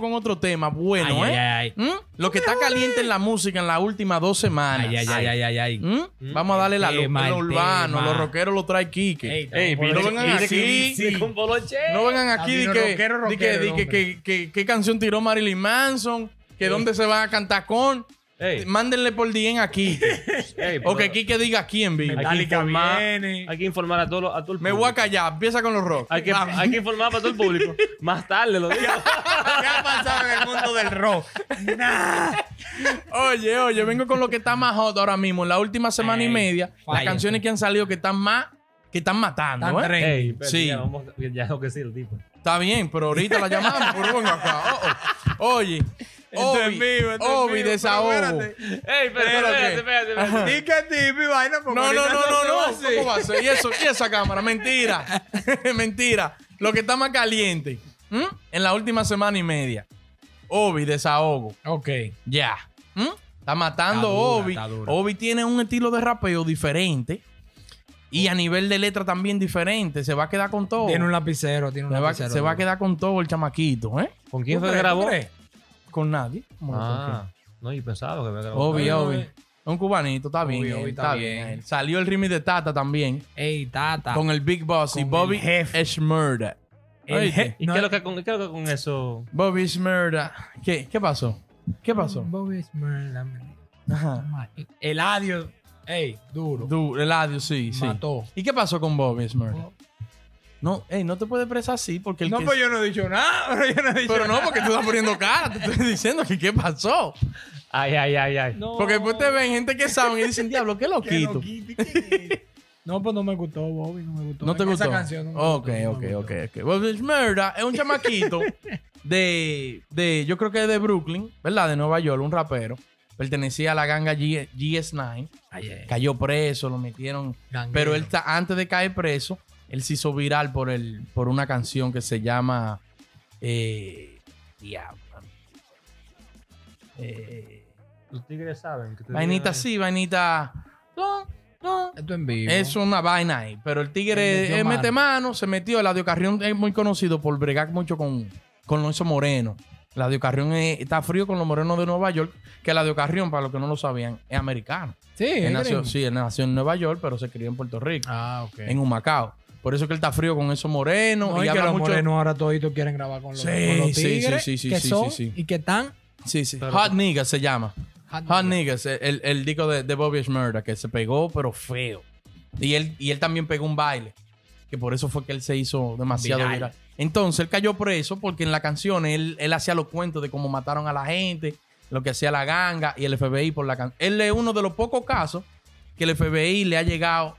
con otro tema bueno, Ay, ¿eh? ay, ay. ¿Mm? Lo que está caliente en la música en las últimas dos semanas. Ay, ay, ay, ay, ay, ay. ¿Mm? Vamos a darle la luz. el urbano, los rockeros lo trae Quique. Ey, Ey, estamos no vengan aquí. Sí. No vengan aquí de que, rockero, canción tiró Marilyn Manson, que dónde se van a cantar con. Ey, Mándenle por DM a Quique. ey, o que Quique diga quién vive. hay que informar, viene. hay que informar a todo, lo- a todo el Me público. voy a callar. Empieza con los rock. Hay que, hay que informar para todo el público. Más tarde lo digo. ¿Qué ha pasado en el mundo del rock? Nah. Oye, oye, vengo con lo que está más hot ahora mismo. En la última semana y Ey, media, las canciones que han salido que están más, que están matando. Tan ¿eh? Sí. Ya, vamos, ya no que sí el tipo. Está bien, pero ahorita la llamamos. venga acá. Oh, oh. Oye, Obi, mío, Obi, desahogo. espérate. Ey, Pero espérate, espérate, espérate. Di que tipo y vaina, No, no, no, se no, va no. ¿Cómo va a ser? ¿Y eso? ¿Y esa cámara? Mentira. Mentira. Lo que está más caliente. ¿Mm? En la última semana y media. Obi, desahogo. Ok. Ya. ¿Mm? Está matando Está dura, Obi. está dura. Obi tiene un estilo de rapeo diferente. Y a nivel de letra también diferente. Se va a quedar con todo. Tiene un lapicero, tiene un se va, lapicero. se va a quedar con todo el chamaquito, ¿eh? ¿Con quién ¿Tú fue que crees? grabó? Con nadie. ¿Cómo que con Ah, no, yo pensaba que me grabó. Obi. eh. Un cubanito, está bien. Obi, él, está está bien. bien. Salió el remix de Tata también. Ey, Tata. Con el Big Boss y Con Bobby el jefe. Schmurda. ¿Y No, qué es lo que con, qué es lo que con eso? Bobby Schmurda. ¿Qué? ¿Qué pasó? ¿Qué pasó? Bobby Ajá. El adiós. Ey, duro. Du- el audio, sí, sí. Mató. ¿Y qué pasó con Bobby Schmurda? No, ey, no te puedes expresar así porque el No, que- pues yo no he dicho nada. Pero yo no he dicho Pero no, porque tú estás poniendo cara. Te estoy diciendo que qué pasó. Ay, ay, ay, ay. No. Porque después te ven gente que saben y dicen, diablo, qué loquito. lo quite, que- No, pues no me gustó, Bobby. No me gustó. ¿No te Esa gustó? canción no me ok, gustó, no ok, me ok, gustó. ok. Es un chamaquito de, de, yo creo que es de Brooklyn, ¿verdad? De Nueva York, un rapero. Pertenecía a la ganga G- GS9. Ay, ay. Cayó preso, lo metieron. Ganguero. Pero él, ta- antes de caer preso, él se hizo viral por, el, por una canción que se llama... Eh, diablo. Eh, Los tigres saben. Que te vainita sí, vainita... no, no. Esto en vivo. Es una vaina ahí. Pero el tigre eh, mano. mete mano, se metió. El Carrión es muy conocido por bregar mucho con, con Lorenzo Moreno. El Audio Carrión es- está frío con los morenos de Nueva York. Que el Audio Carrión, para los que no lo sabían, es americano. Sí, Él es nació, gringo. sí, él nació en Nueva York, pero se crió en Puerto Rico, Ah, ok. en Humacao. Por eso que él está frío con esos morenos. No, y y que los mucho. morenos ahora toditos quieren grabar con los, Sí, con los sí, tigres sí, sí, que sí, son sí, sí. y que están Sí, sí. Pero- Hot Niggas se llama. hot Hot niggas. Niggas, el, el disco de, de Bobby Shmurda, que se pegó, pero feo. Y él, y él también pegó un baile, que por eso fue que él se hizo demasiado Viral. viral. Entonces él cayó preso porque en la canción él, él hacía los cuentos de cómo mataron a la gente, lo que hacía la ganga y el FBI por la canción. Él es uno de los pocos casos que el FBI le ha llegado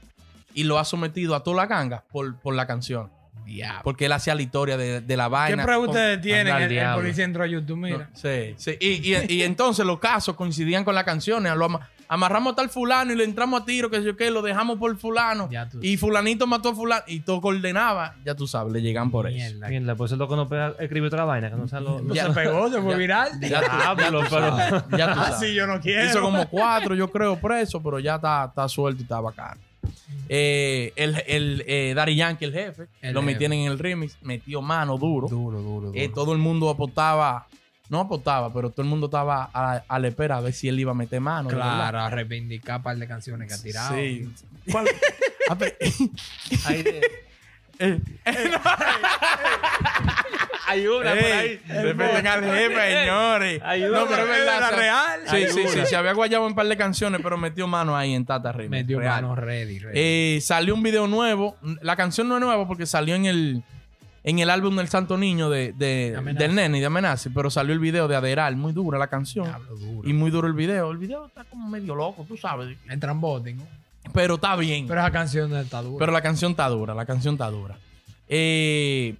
y lo ha sometido a toda la ganga por, por la canción. Diablo. Porque él hacía la historia de, de la ¿Qué vaina. preguntas tienen? Anda al El, policía entró a YouTube, mira. No, sí, sí. Y, y- y entonces los casos coincidían con las canciones. Lo ama- amarramos a tal fulano y le entramos a tiro, que sé yo qué, lo dejamos por fulano. Ya tú Y fulanito mató a fulano. Y todo coordenaba. Ya tú sabes, le llegan por eso. Mierda. Mierda, pues el loco no pega, escribió otra vaina, que no sea lo... Ya. Se pegó, se fue Ya. viral. Ya tú, Diablo, pero... ya tú Ah, sabes. sí, yo no quiero. Hizo como cuatro, yo creo, preso, pero ya está, está suelto y está bacano. Eh, el el eh, Daddy Yankee, el jefe, El lo jefe. metieron en el remix, metió mano duro. Duro, duro, duro. Eh, todo el mundo apostaba, no apostaba, pero todo el mundo estaba a, a la espera a ver si él iba a meter mano. claro, a reivindicar un par de canciones que ha tirado. Sí. ¿Cuál? A ver, Ahí de- eh, Hay una por ahí. respeten al jefe, señores. No, pero es ¿Es de verdad. real? Sí, sí, sí. Se había guayado un par de canciones, pero metió mano ahí en Tata Remix. Metió real. mano ready, ready. Eh, salió un video nuevo. La canción no es nueva porque salió en el, en el álbum del Santo Niño de, de- Amenaza. del Nene y de Amenaza, pero salió el video de Aderal. Muy dura la canción. Duro. Y muy duro el video. El video está como medio loco, tú sabes. ¿no? Pero está bien. Pero esa canción está dura. Pero la canción está dura, la canción está dura. Eh,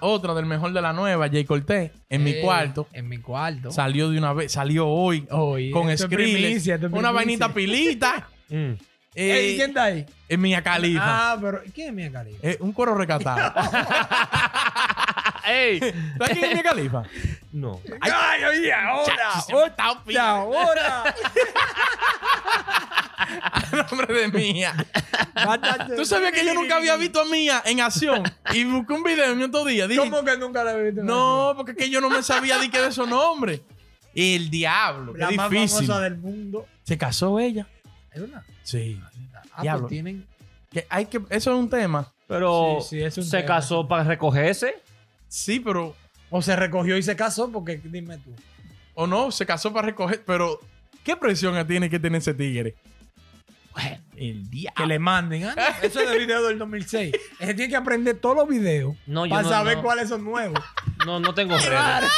otra del mejor de la nueva, Jay Cortés, en mi Eh, cuarto. En mi cuarto. Salió de una vez, salió hoy Oye, con es Skrillex. es Una vainita pilita. Mm. eh, ¿Quién está ahí? En Mia Califa. Ah, pero ¿quién es Mia Khalifa? Eh, un coro recatado. ¡Ey! ¿Sabes quién es Mia Califa? No. ¡Ay, ahora! Se me está ¡Hostia, ahora! a nombre de Mía. Tú sabías que yo nunca había visto a Mía en acción y busqué un video en estos días. Dije, ¿Cómo que nunca la he visto? no, porque es que yo no me sabía de qué de esos nombres. El diablo, qué La más difícil. famosa del mundo. Se casó ella. ¿Es una? Sí. Ah, Diablo. pues tienen... Que hay que, eso es un tema. Pero Sí, sí, es un se tema. casó para recogerse. Sí, pero. O se recogió y se casó, porque dime tú. O no, se casó para recoger. Pero, ¿qué presión tiene que tener ese tigre? Bueno, el diablo. Que le manden. Ah, no, eso es del video del 2006. Ese tiene que aprender todos los videos No, yo para no, saber no. cuáles son nuevos. No, no tengo redes.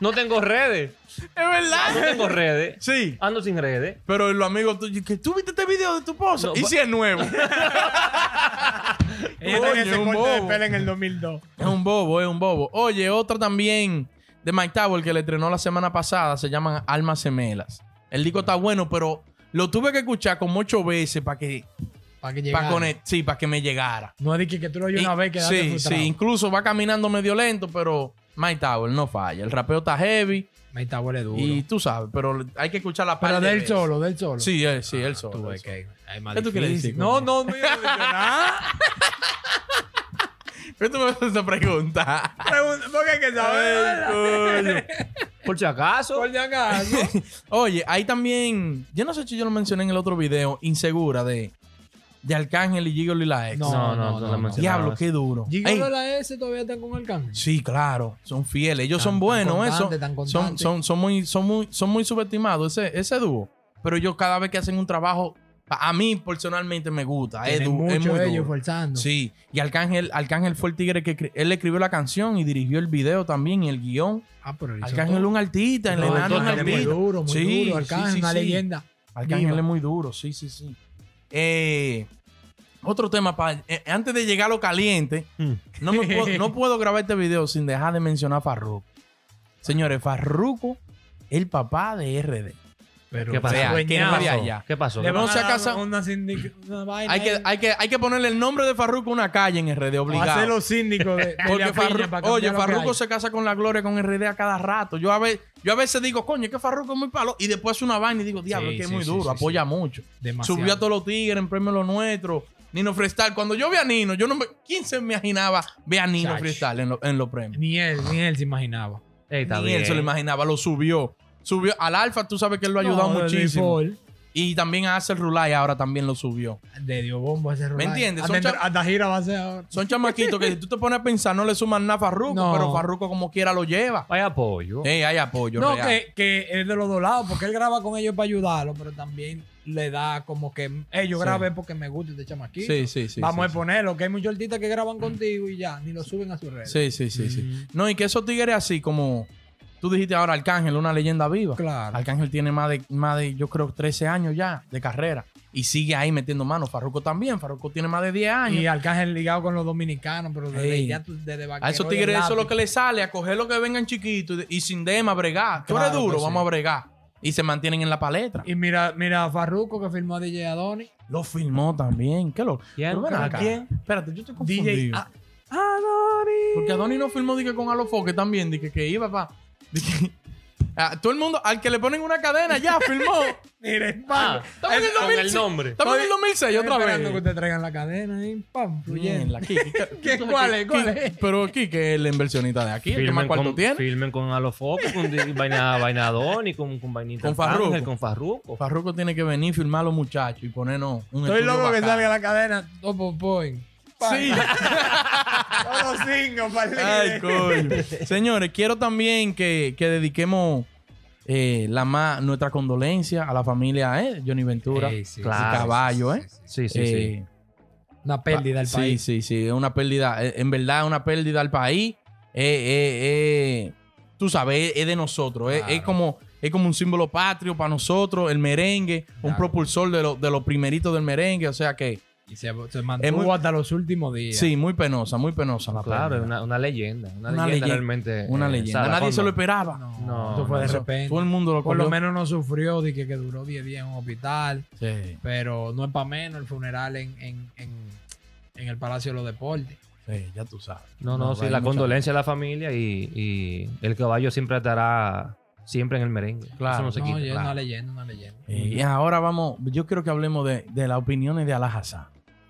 No tengo redes. Es No verdad. tengo redes. Sí. Ando sin redes. Pero los amigos tuyos, que tú viste este video de tu esposa. No, y si es nuevo. Ella tenía ese corte de pelo en el 2002. Es un bobo, es un bobo. Oye, otra también de Mike Tower que le estrenó la semana pasada se llaman Almas Gemelas. El disco está bueno, pero lo tuve que escuchar como ocho veces para que, Para que llegara. sí, para que me llegara. No es de que, que tú lo oyes una vez que sí, frustrado. sí, incluso va caminando medio lento, pero Mike Tower no falla. El rapeo está heavy Ahí está, huele duro. y tú sabes, pero hay que escuchar la parte. Pero del solo, del solo. Sí, él, sí, él Tú solo. ves que es más ¿Qué tú quieres decir No, no, no, no nada. ¿Qué tú me haces esa pregunta? Pregunta, Porque hay que saber. Por si acaso. Por si acaso. Oye, hay también, yo no sé si yo lo mencioné en el otro video, Insegura de, de Arcángel y Gigolo y la ex. No, No, no, no. Diablo, qué duro. Gigolo la S todavía está con el cambio. sí, claro, son fieles. Ellos Tan- son buenos, tan eso. son, son, muy, son, muy, son muy subestimados ese, ese dúo. Pero ellos cada vez que hacen un trabajo, a mí personalmente me gusta. Es, Tienen du- es mucho muy ellos duro. forzando. Sí, y Arcángel, Arcángel fue el tigre que él escribió la canción y dirigió el video también y el guion. Ah, pero Arcángel es un artista, el No, enano es un muy duro, muy Sí, duro. Arcángel, sí, sí, una sí. leyenda. Arcángel Viva. es muy duro, sí, sí, sí. Eh, otro tema, pa- eh, antes de llegar a lo caliente, Mm. no, me puedo, no puedo grabar este video sin dejar de mencionar a Farruko. Señores, Farruko, el papá de RD. Pero ¿Qué pasó? Que no me. ¿Qué pasó? Le a se dar casa- una, sindic- una vaina Hay que, ahí. hay, que, hay que ponerle el nombre de Farruko a una calle en RD, Va a obligado. los síndicos de, de Porque Villa Piña Farru- para oye, lo que Farruko hay. se casa con la gloria con RD a cada rato. Yo a, ve- yo a veces digo, coño, es que Farruko es muy palo. Y después hace una vaina y digo, diablo, Sí, es que es sí, muy sí, duro, sí, apoya mucho. Demasiado. Subió a todos los tigres en premio Lo Nuestro. Nino Freestyle. Cuando yo vi a Nino, yo no me. ¿Quién se me imaginaba ver a Nino Chach. Freestyle en, lo- en los premios? Ni él, ni él se imaginaba. Ey, está Ni bien. él se lo imaginaba, lo subió. Subió al Alfa, tú sabes que él lo ha ayudado No, muchísimo. Y también a Acer Rulay ahora también lo subió. De Dio Bombo ese Rolay. entiendes? Hasta, Son hasta gira va a ser ahora. Son chamaquitos que si tú te pones a pensar, no le suman nada a Farruko, No. pero Farruko como quiera lo lleva. Hay apoyo. Ey, hay apoyo. No, real. que, que es de los dos lados, porque él graba con ellos para ayudarlo, pero también le da como que ellos Sí. graben porque me gusta este chamaquito. Sí, sí, sí. Vamos sí, a ponerlo, que hay muchos artistas que graban contigo y ya, ni lo suben a sus redes. Sí, sí, sí, sí. Mm. No, y que esos tigres así como tú dijiste ahora, Arcángel, una leyenda viva. Claro. Arcángel tiene más de, más de, yo creo, 13 años ya de carrera. Y sigue ahí metiendo manos. Farruko también. Farruko tiene más de 10 años. Y Arcángel ligado con los dominicanos, pero desde Ey. ya tú, desde a esos tigres eso es lo que le sale, a coger lo que vengan chiquitos y, sin dema, bregar. Tú eres Claro duro, que vamos sí. a bregar. Y se mantienen en la palestra. Y mira, mira a Farruko que filmó a DJ Adoni. Lo filmó también. ¿Qué lo? ¿Quién? Acá. ¿Quién? Espérate, yo estoy confundido. DJ A- Adoni. Porque Adoni no filmó dije, con Alofoque también, dije que iba para. todo el mundo, al que le ponen una cadena, ya filmó. Mire, Ah, pam. Estamos en el con 2006. el nombre. Estamos en el 2006 Estoy otra esperando que vez. ustedes traigan la cadena ahí, pam, fluyendo. ¿qué- ¿Qué- tú sabes cuál que- es? ¿Cuál es? Pero aquí que es el inversionista de aquí, el que más cuarto con, tiene. filmen con Alofoco, con vaina, vaina Adoni, con, con vainita Con Farruko. Ángel, con Farruko. Farruko tiene que venir, filmar a los muchachos y ponernos un Estoy loco que bacán. salga la cadena Topo Point. Sí. Todos cinco para Ay, coño. Señores, quiero también que, que dediquemos eh, la más, nuestra condolencia a la familia eh, Johnny Ventura. Ey, sí, Claro. y Caballo, ¿eh? Sí, sí, Eh, Una pérdida del sí, país. Sí, sí, es una pérdida. eh, En verdad, es una pérdida al país. Eh, eh, eh, tú sabes, es, de nosotros. es- Es, como, es como un símbolo patrio para nosotros. El merengue, un propulsor de, lo- de los primeritos del merengue. O sea que, Y se, se mantuvo muy- hasta los últimos días. sí, muy penosa, muy penosa la Claro, una, una leyenda. Una, Una leyenda, leyenda. realmente. Una eh, leyenda. Nadie se lo esperaba. No, No, eso fue no, de Eso- repente. Todo el mundo lo Por lo menos no sufrió de que, que duró 10 días en un hospital. Sí, Pero no es para menos el funeral en, en, en, en el Palacio de los Deportes. sí, ya tú sabes. No, no, sí, la condolencia a la familia y, y el caballo siempre estará siempre en el merengue. Claro. Eso no se No, quita. claro. una leyenda, una leyenda. Y ahora vamos, yo quiero que hablemos de, de las opiniones de Alajazá.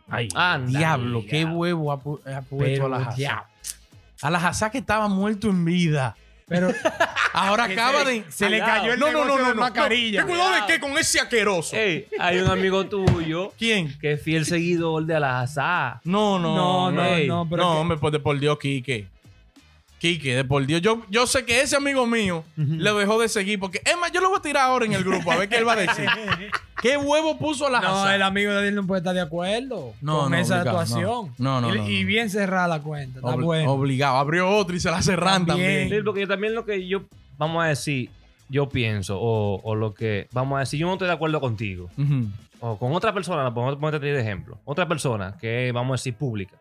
Ay, Anda, Diablo, qué huevo ha, pu- ha puesto Alajazá. Alajazá que estaba muerto en vida. Pero Ahora acaba se- de. se le cayó el No, no, no, negocio no, de no. mascarilla. ¿Qué cuidado de qué con ese asqueroso? Hay un amigo tuyo ¿Quién? que es fiel seguidor de Alajazá. No, no. no, no, no, pero no, hombre, pues de por Dios, Quique. Quique, de por Dios. Yo, yo sé que ese amigo mío le dejó de seguir porque, es más, yo lo voy a tirar ahora en el grupo a ver qué él va a decir. ¿Qué huevo puso la no, el amigo de él no puede estar de acuerdo No, con no, esa obligado, actuación. no. No, no, y, no, y no. bien cerrada la cuenta. Está Obli- bueno. Obligado. Abrió otro y se la cerran También. también. Sí, porque yo también lo que yo, vamos a decir, yo pienso, o, o lo que, vamos a decir, yo no estoy de acuerdo contigo, o con otra persona, podemos ponerte de ejemplo, otra persona que vamos a decir, pública.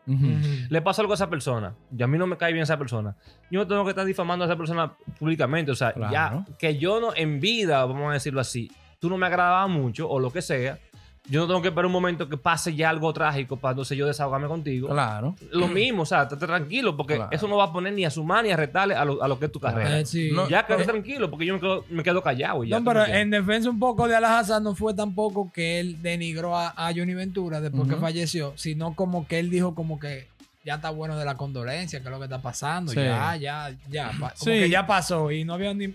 Le pasa algo a esa persona y a mí no me cae bien esa persona. Yo no tengo que estar difamando a esa persona públicamente. O sea, Claro. ya que yo no, en vida, vamos a decirlo así, tú no me agradabas mucho o lo que sea, yo no tengo que esperar un momento que pase ya algo trágico para entonces yo desahogarme contigo. Claro. Lo mismo, o sea, estate tranquilo porque Claro. eso no va a poner ni a sumar ni a retarle a lo, a lo que es tu carrera. Eh, sí. No, ya quédate eh, tranquilo porque yo me quedo, me quedo callado. y ya, No, ¿tú me pero en defensa un poco de Alajazar no fue tampoco que él denigró a, a Johnny Ventura después que Ujú. falleció, sino como que él dijo como que ya está bueno de la condolencia, que es lo que está pasando, Sí. ya, ya, ya, como Sí. que ya pasó y no había ni,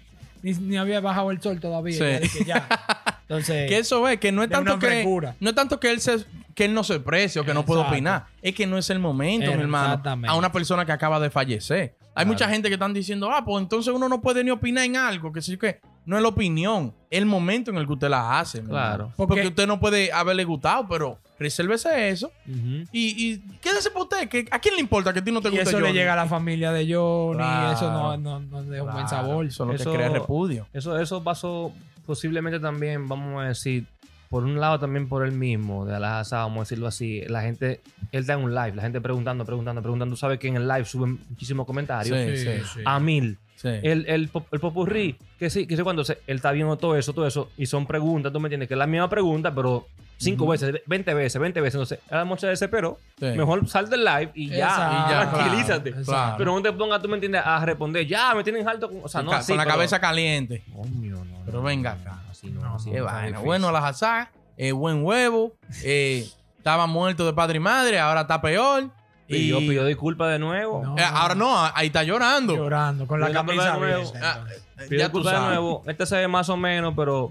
ni, ni había bajado el sol todavía, Sí. ya dije, ya. Entonces, Que eso es, que no es tanto que. No es tanto que él se que él no se precie o que no puede opinar. Es que no es el momento, mi hermano. A una persona que acaba de fallecer. Hay mucha gente que están diciendo, ah, pues entonces uno no puede ni opinar en algo, que sí que no es la opinión, es el momento en el que usted la hace. Claro. Porque, Porque- usted no puede haberle gustado, pero resérvese eso. Y, y quédese por usted. Que, ¿A quién le importa que a ti no te y guste eso le llega a la familia de Johnny, Claro. eso no, no, no deja un buen sabor. Eso es lo Eso- que crea repudio. Eso, eso pasó posiblemente también, vamos a decir, por un lado también por él mismo, de Alajazá, vamos a decirlo así. La gente, él está en un live, la gente preguntando, preguntando, preguntando. Tú sabes que en el live suben muchísimos comentarios. Sí, Sí, sí. A mil. Sí. El, el, el popurrí, que sí, que sé cuando se- él está viendo todo eso, todo eso, y son preguntas, tú me entiendes, que es la misma pregunta, pero cinco veces, 20 veces, 20 veces. Entonces, a la mucha se desesperó. Sí. Mejor sal del live y ya, Exacto. y ya, tranquilízate. claro. Pero no te pongas, tú me entiendes, a responder, ya, me tienen alto. Con, o sea, no así, con la pero- cabeza caliente. Coño, no, Pero no, venga no, acá. Así no, así Qué no, vaina. está Bueno, la jazá, eh, buen huevo. eh, estaba muerto de padre y madre, ahora está peor. Y yo pido disculpas de nuevo. No. Eh, ahora no, ahí está llorando. llorando con la camisa de nuevo. abierta, Ah, entonces. eh, Pido ya tú disculpas de sabes. nuevo. Este se ve más o menos, pero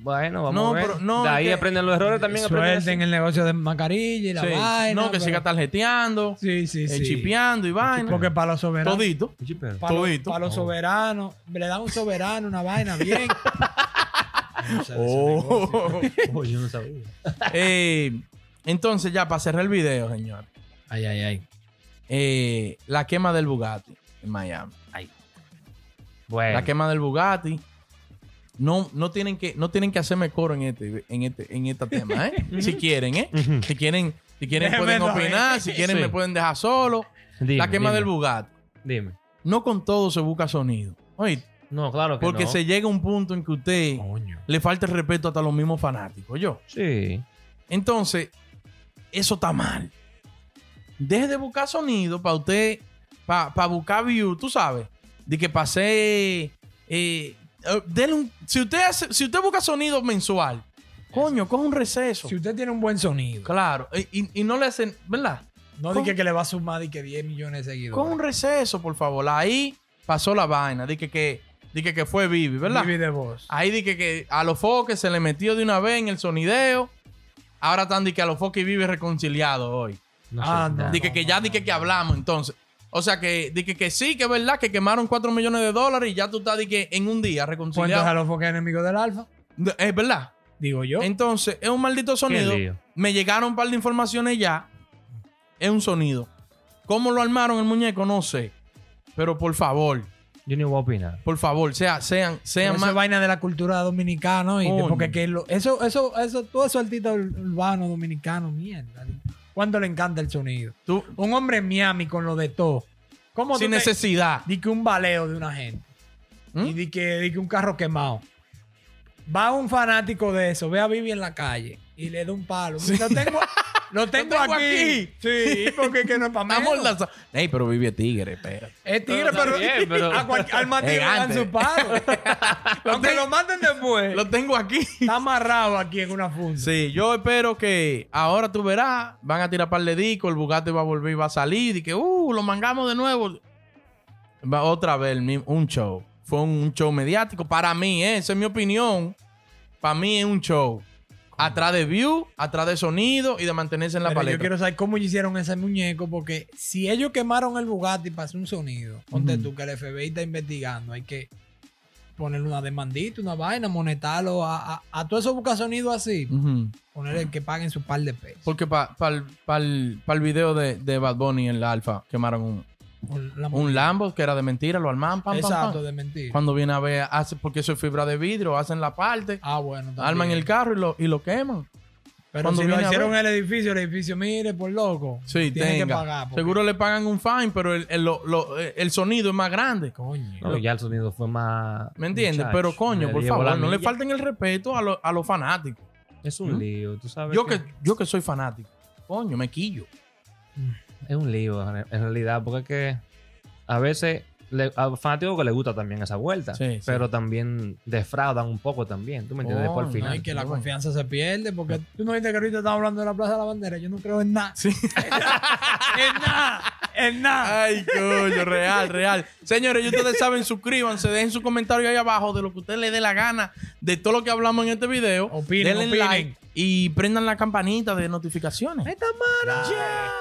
bueno, vamos No, a ver. pero no, de es ahí que- aprenden los errores también. aprenden Suelten el negocio de mascarilla y la Sí. vaina. No, que pero- siga tarjeteando, Sí, sí, eh, sí. chipeando y vaina. Porque para los soberanos. Todito. Oye, pero- Para los, todito. para los soberanos. Le dan un soberano, una vaina bien. No sé de ese negocio. Oh. Oh, yo no sabía. Eh, entonces, ya para cerrar el video, señor. Ay, ay, ay. eh, la quema del Bugatti en Miami. Bueno, La quema del Bugatti. No, no, tienen que, no tienen que hacerme coro en este, en este, en este tema, ¿eh? si quieren, ¿eh? Si quieren, si quieren Déjeme pueden saber. opinar, si quieren Sí. me pueden dejar solo. Dime, la quema dime, del Bugatti. Dime. No con todo se busca sonido. Oye, No, claro que porque no. se llega a un punto en que usted Coño. le falta el respeto hasta los mismos fanáticos. Yo. Sí. Entonces, eso está mal. Deje de buscar sonido para usted, para buscar view, tú sabes. De que pasé. Eh, eh, denle un- si, usted hace- si usted busca sonido mensual, coño, coge un receso. Si usted tiene un buen sonido, Claro. Y, y- y no le hacen, ¿verdad? no dije que le va a sumar de que 10 millones de seguidores. Coge un receso, por favor. Ahí pasó la vaina. Dije que, dije que fue Vivi, ¿verdad? Vivi de voz. Ahí dije que a los foques se le metió de una vez en el sonideo. Ahora están que a los foques vive reconciliado hoy. No Ah, sé. no. Dije que ya dije que hablamos entonces. O sea que dije que sí, que es verdad que quemaron 4 millones de dólares y ya tú estás que en un día Pues entonces a reconciliado. los foques enemigos del alfa. Es verdad. Digo yo. Entonces, es un maldito sonido. Me llegaron un par de informaciones ya. Es un sonido. ¿Cómo lo armaron el muñeco? No sé. Pero por favor, Yo ni voy a opinar. por favor, sea, sean, sean Eso más. es vaina de la cultura dominicana. Coño. Porque que lo- eso, eso, eso, todos esos artistas ur- urbanos dominicanos, mierda. ¿Cuánto le encanta el sonido? tú- Un hombre en Miami con lo de todo. ¿Cómo sin tú te- necesidad. Di que un baleo de una gente. ¿Mm? Y di que, di que un carro quemado. Va un fanático de eso, ve a Vivi en la calle y le da un palo. Lo, tengo, Lo tengo, tengo aquí. aquí. Sí, porque que no es para Estamos menos. lanzados. Ey, pero vive tigre, espera. Es tigre, pero, bien, pero- a cual- al Matías le dan su palo. Aunque lo maten después, Lo tengo aquí. está amarrado aquí en una funda. Sí, yo espero que ahora tú verás, van a tirar par de discos, el Bugatti va a volver y va a salir y que, uh, lo mangamos de nuevo. Va otra vez un show. Fue un, un show mediático. Para mí, ¿eh? esa es mi opinión. Para mí es un show. Atrás de view, atrás de sonido y de mantenerse en la Pero paleta. yo quiero saber cómo hicieron ese muñeco, porque si ellos quemaron el Bugatti para hacer un sonido, ponte tú que el FBI está investigando, hay que ponerle una demandita, una vaina, monetarlo a, a, a todo eso busca sonido así, Ujú. ponerle que paguen su par de pesos. Porque para el video de, de Bad Bunny en la Alfa quemaron un, Por la un Lambo que era de mentira, lo armaban, pam, Exacto, pam. de mentira. Cuando viene a ver, hace, porque eso es fibra de vidrio, hacen la parte, Ah, bueno. también. arman el carro y lo, y lo queman. Pero cuando si lo hicieron en el edificio, el edificio, mire, por loco. Sí, tiene que pagar. porque- Seguro le pagan un fine, pero el, el, lo- lo- el sonido es más grande. Coño. No, ya el sonido fue más. ¿Me entiendes? Muchacho, Pero coño, por favor, no le falten el respeto a, lo- a los fanáticos. Es un ¿Mm? lío, tú sabes. Yo que, yo que soy fanático. Coño, me quillo. Es un lío en realidad, porque es que a veces le, a fanáticos que les gusta también esa vuelta, Sí, sí. pero también defraudan un poco también, ¿tú me entiendes? Por Coño, el No, final. y que la Bueno. confianza se pierde, porque tú no viste que ahorita estamos hablando de la Plaza de la Bandera. Yo no creo en nada. Sí. En nada. En nada. Ay, coño, real, real. Señores, y ustedes saben, suscríbanse, dejen su comentario ahí abajo de lo que usted le dé la gana de todo lo que hablamos en este video. Opinen, Denle opinen. like y prendan la campanita de notificaciones. Esta mano. Yeah.